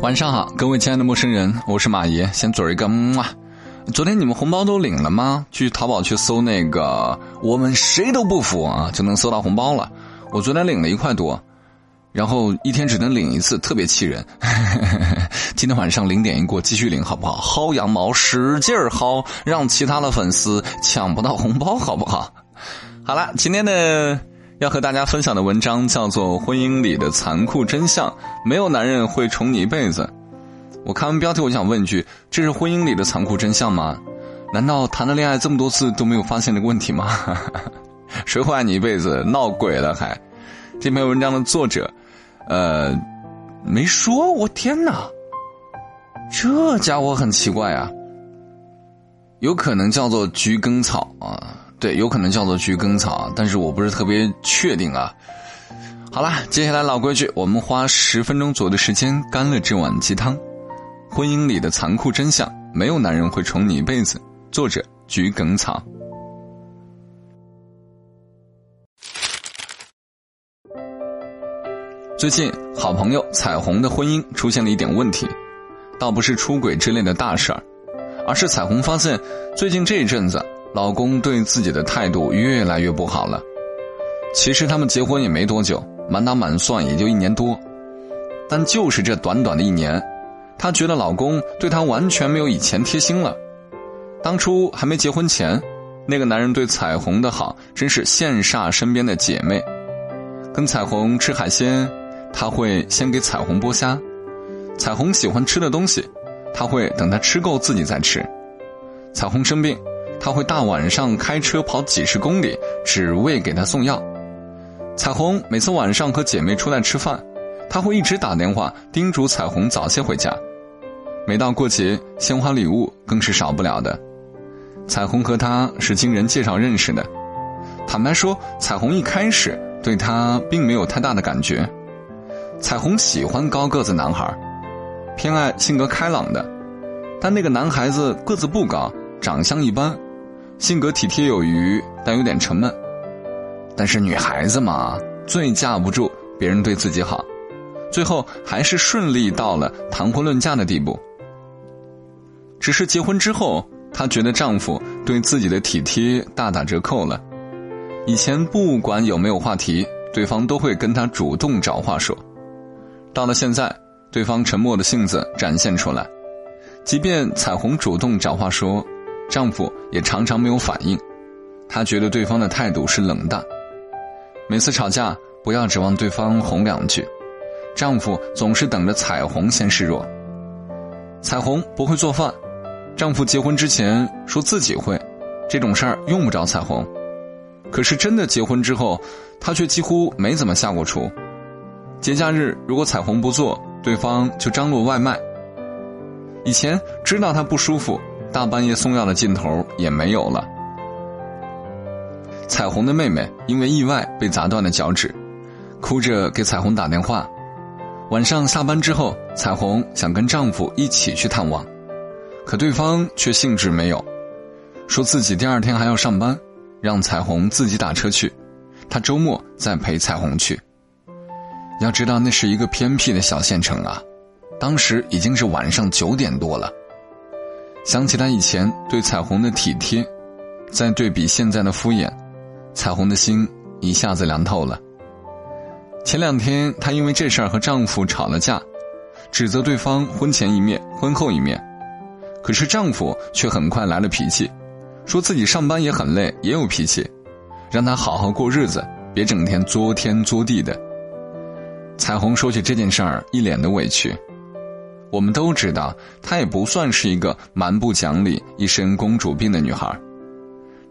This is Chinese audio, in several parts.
晚上好，各位亲爱的陌生人，我是马爷，先嘴一个么。昨天你们红包都领了吗？去淘宝去搜那个“我们谁都不服”啊，就能搜到红包了。我昨天领了一块多，然后一天只能领一次，特别气人。今天晚上零点一过，继续领好不好？薅羊毛，使劲儿薅，让其他的粉丝抢不到红包，好不好？好了，今天的。要和大家分享的文章叫做《婚姻里的残酷真相》，没有男人会宠你一辈子。我看完标题，我想问一句：这是婚姻里的残酷真相吗？难道谈了恋爱这么多次都没有发现这个问题吗？谁会爱你一辈子？闹鬼了还？这篇文章的作者，呃，没说。我天哪，这家伙很奇怪啊！有可能叫做桔梗草啊。对，有可能叫做桔梗草，但是我不是特别确定啊。好了，接下来老规矩，我们花十分钟左右的时间干了这碗鸡汤。婚姻里的残酷真相，没有男人会宠你一辈子。作者：桔梗草。最近，好朋友彩虹的婚姻出现了一点问题，倒不是出轨之类的大事儿，而是彩虹发现最近这一阵子。老公对自己的态度越来越不好了。其实他们结婚也没多久，满打满算也就一年多，但就是这短短的一年，她觉得老公对她完全没有以前贴心了。当初还没结婚前，那个男人对彩虹的好真是羡煞身边的姐妹。跟彩虹吃海鲜，他会先给彩虹剥虾；彩虹喜欢吃的东西，他会等她吃够自己再吃。彩虹生病。他会大晚上开车跑几十公里，只为给她送药。彩虹每次晚上和姐妹出来吃饭，他会一直打电话叮嘱彩虹早些回家。每到过节，鲜花礼物更是少不了的。彩虹和他是经人介绍认识的。坦白说，彩虹一开始对他并没有太大的感觉。彩虹喜欢高个子男孩，偏爱性格开朗的，但那个男孩子个子不高，长相一般。性格体贴有余，但有点沉闷。但是女孩子嘛，最架不住别人对自己好，最后还是顺利到了谈婚论嫁的地步。只是结婚之后，她觉得丈夫对自己的体贴大打折扣了。以前不管有没有话题，对方都会跟她主动找话说。到了现在，对方沉默的性子展现出来，即便彩虹主动找话说。丈夫也常常没有反应，她觉得对方的态度是冷淡。每次吵架，不要指望对方哄两句，丈夫总是等着彩虹先示弱。彩虹不会做饭，丈夫结婚之前说自己会，这种事儿用不着彩虹。可是真的结婚之后，他却几乎没怎么下过厨。节假日如果彩虹不做，对方就张罗外卖。以前知道他不舒服。大半夜送药的劲头也没有了。彩虹的妹妹因为意外被砸断了脚趾，哭着给彩虹打电话。晚上下班之后，彩虹想跟丈夫一起去探望，可对方却兴致没有，说自己第二天还要上班，让彩虹自己打车去，他周末再陪彩虹去。要知道那是一个偏僻的小县城啊，当时已经是晚上九点多了。想起他以前对彩虹的体贴，再对比现在的敷衍，彩虹的心一下子凉透了。前两天她因为这事儿和丈夫吵了架，指责对方婚前一面，婚后一面。可是丈夫却很快来了脾气，说自己上班也很累，也有脾气，让她好好过日子，别整天作天作地的。彩虹说起这件事儿，一脸的委屈。我们都知道，她也不算是一个蛮不讲理、一身公主病的女孩。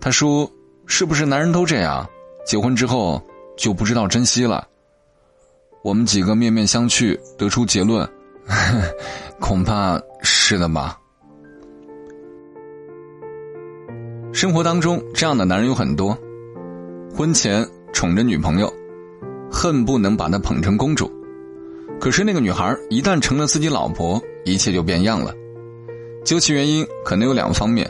她说：“是不是男人都这样？结婚之后就不知道珍惜了？”我们几个面面相觑，得出结论：恐怕是的吧。生活当中，这样的男人有很多，婚前宠着女朋友，恨不能把她捧成公主。可是那个女孩一旦成了自己老婆，一切就变样了。究其原因，可能有两个方面：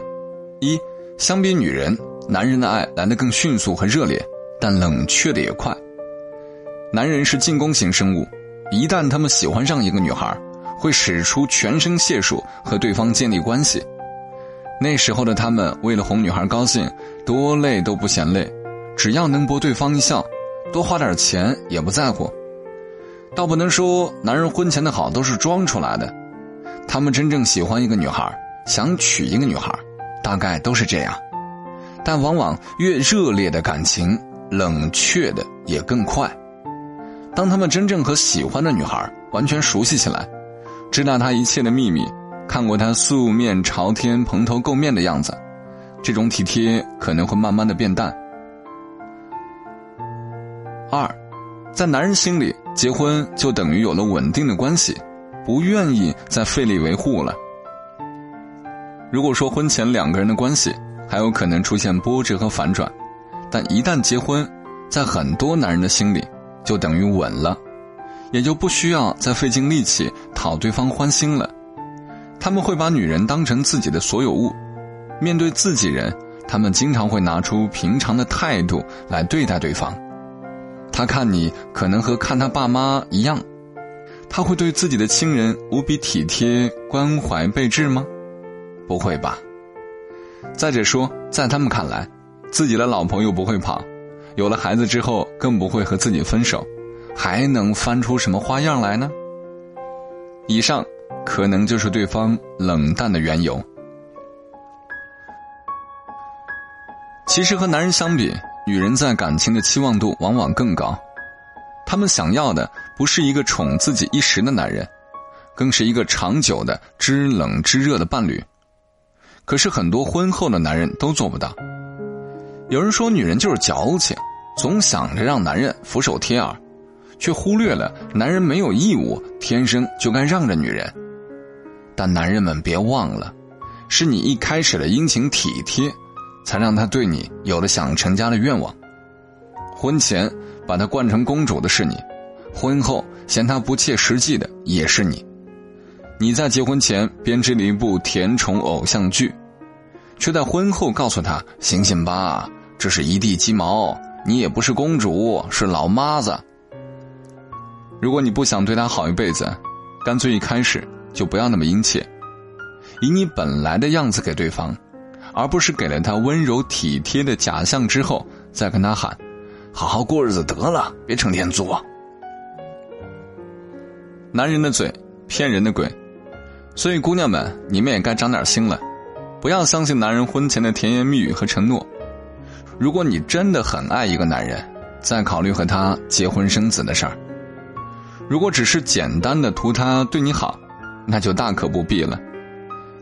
一，相比女人，男人的爱来得更迅速和热烈，但冷却的也快。男人是进攻型生物，一旦他们喜欢上一个女孩，会使出全身解数和对方建立关系。那时候的他们，为了哄女孩高兴，多累都不嫌累，只要能博对方一笑，多花点钱也不在乎。倒不能说男人婚前的好都是装出来的，他们真正喜欢一个女孩，想娶一个女孩，大概都是这样。但往往越热烈的感情，冷却的也更快。当他们真正和喜欢的女孩完全熟悉起来，知道她一切的秘密。看过她素面朝天、蓬头垢面的样子，这种体贴可能会慢慢的变淡。二，在男人心里，结婚就等于有了稳定的关系，不愿意再费力维护了。如果说婚前两个人的关系还有可能出现波折和反转，但一旦结婚，在很多男人的心里就等于稳了，也就不需要再费尽力气讨对方欢心了。他们会把女人当成自己的所有物，面对自己人，他们经常会拿出平常的态度来对待对方。他看你可能和看他爸妈一样，他会对自己的亲人无比体贴、关怀备至吗？不会吧。再者说，在他们看来，自己的老婆又不会跑，有了孩子之后更不会和自己分手，还能翻出什么花样来呢？以上。可能就是对方冷淡的缘由。其实和男人相比，女人在感情的期望度往往更高，她们想要的不是一个宠自己一时的男人，更是一个长久的知冷知热的伴侣。可是很多婚后的男人都做不到。有人说，女人就是矫情，总想着让男人俯首帖耳，却忽略了男人没有义务天生就该让着女人。但男人们别忘了，是你一开始的殷勤体贴，才让他对你有了想成家的愿望。婚前把他惯成公主的是你，婚后嫌他不切实际的也是你。你在结婚前编织了一部甜宠偶像剧，却在婚后告诉他：“醒醒吧，这是一地鸡毛，你也不是公主，是老妈子。”如果你不想对他好一辈子，干脆一开始。就不要那么殷切，以你本来的样子给对方，而不是给了他温柔体贴的假象之后，再跟他喊：“好好过日子得了，别成天作。”男人的嘴骗人的鬼，所以姑娘们，你们也该长点心了，不要相信男人婚前的甜言蜜语和承诺。如果你真的很爱一个男人，再考虑和他结婚生子的事儿。如果只是简单的图他对你好，那就大可不必了。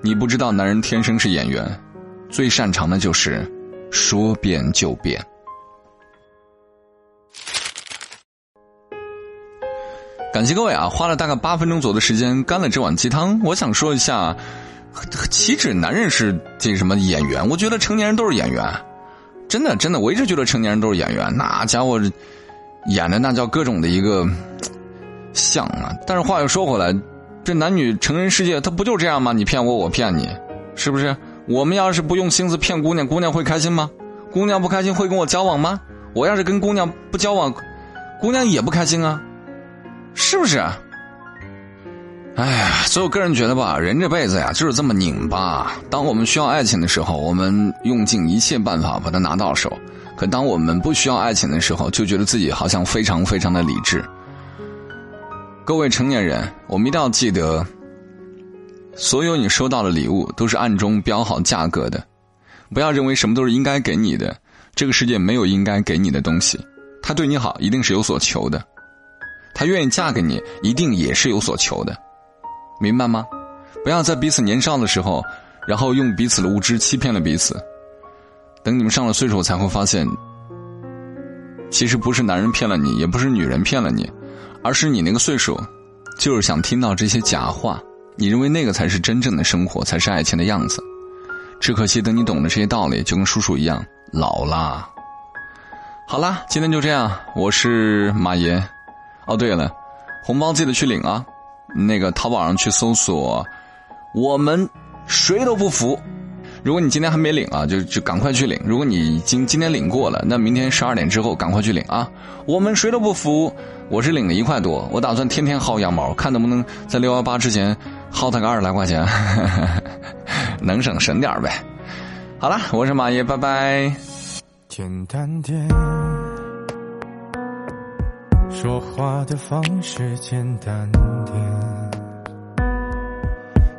你不知道，男人天生是演员，最擅长的就是说变就变。感谢各位啊，花了大概八分钟左右的时间干了这碗鸡汤。我想说一下，岂止男人是这什么演员？我觉得成年人都是演员，真的真的，我一直觉得成年人都是演员。那家伙演的那叫各种的一个像啊！但是话又说回来。这男女成人世界，他不就这样吗？你骗我，我骗你，是不是？我们要是不用心思骗姑娘，姑娘会开心吗？姑娘不开心会跟我交往吗？我要是跟姑娘不交往，姑娘也不开心啊，是不是？哎呀，所以我个人觉得吧，人这辈子呀就是这么拧巴。当我们需要爱情的时候，我们用尽一切办法把它拿到手；可当我们不需要爱情的时候，就觉得自己好像非常非常的理智。各位成年人，我们一定要记得，所有你收到的礼物都是暗中标好价格的，不要认为什么都是应该给你的。这个世界没有应该给你的东西，他对你好一定是有所求的，他愿意嫁给你一定也是有所求的，明白吗？不要在彼此年少的时候，然后用彼此的无知欺骗了彼此，等你们上了岁数才会发现，其实不是男人骗了你，也不是女人骗了你。而是你那个岁数，就是想听到这些假话。你认为那个才是真正的生活，才是爱情的样子。只可惜，等你懂了这些道理，就跟叔叔一样老啦。好啦，今天就这样。我是马爷。哦，对了，红包记得去领啊。那个淘宝上去搜索，我们谁都不服。如果你今天还没领啊，就就赶快去领。如果你今今天领过了，那明天十二点之后赶快去领啊。我们谁都不服。我是领了一块多，我打算天天薅羊毛，看能不能在六幺八之前薅他个二十来块钱，能省省点呗。好了，我是马爷，拜拜。简单点，说话的方式简单点。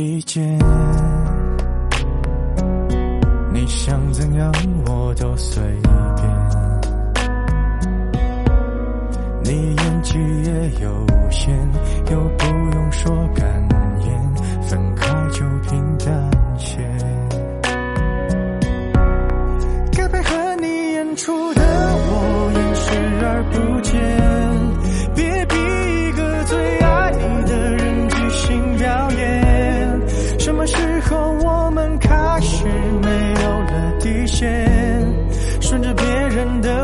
意见，你想怎样我都随便。你演技也有限，又不用说感言，分开就平淡些。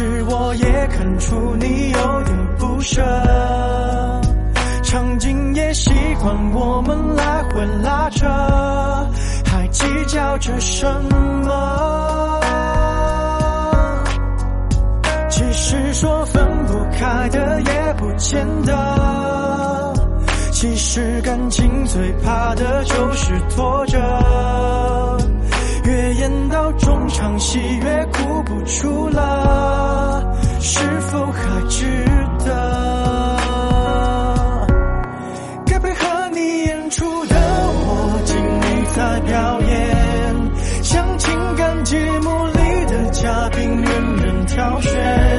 其实我也看出你有点不舍，场景也习惯我们来回拉扯，还计较着什么？其实说分不开的，也不见得。其实感情最怕的就是拖着，演到中场戏越哭不出了，是否还值得？该配合你演出的我，尽力在表演，像情感节目里的嘉宾，任人挑选。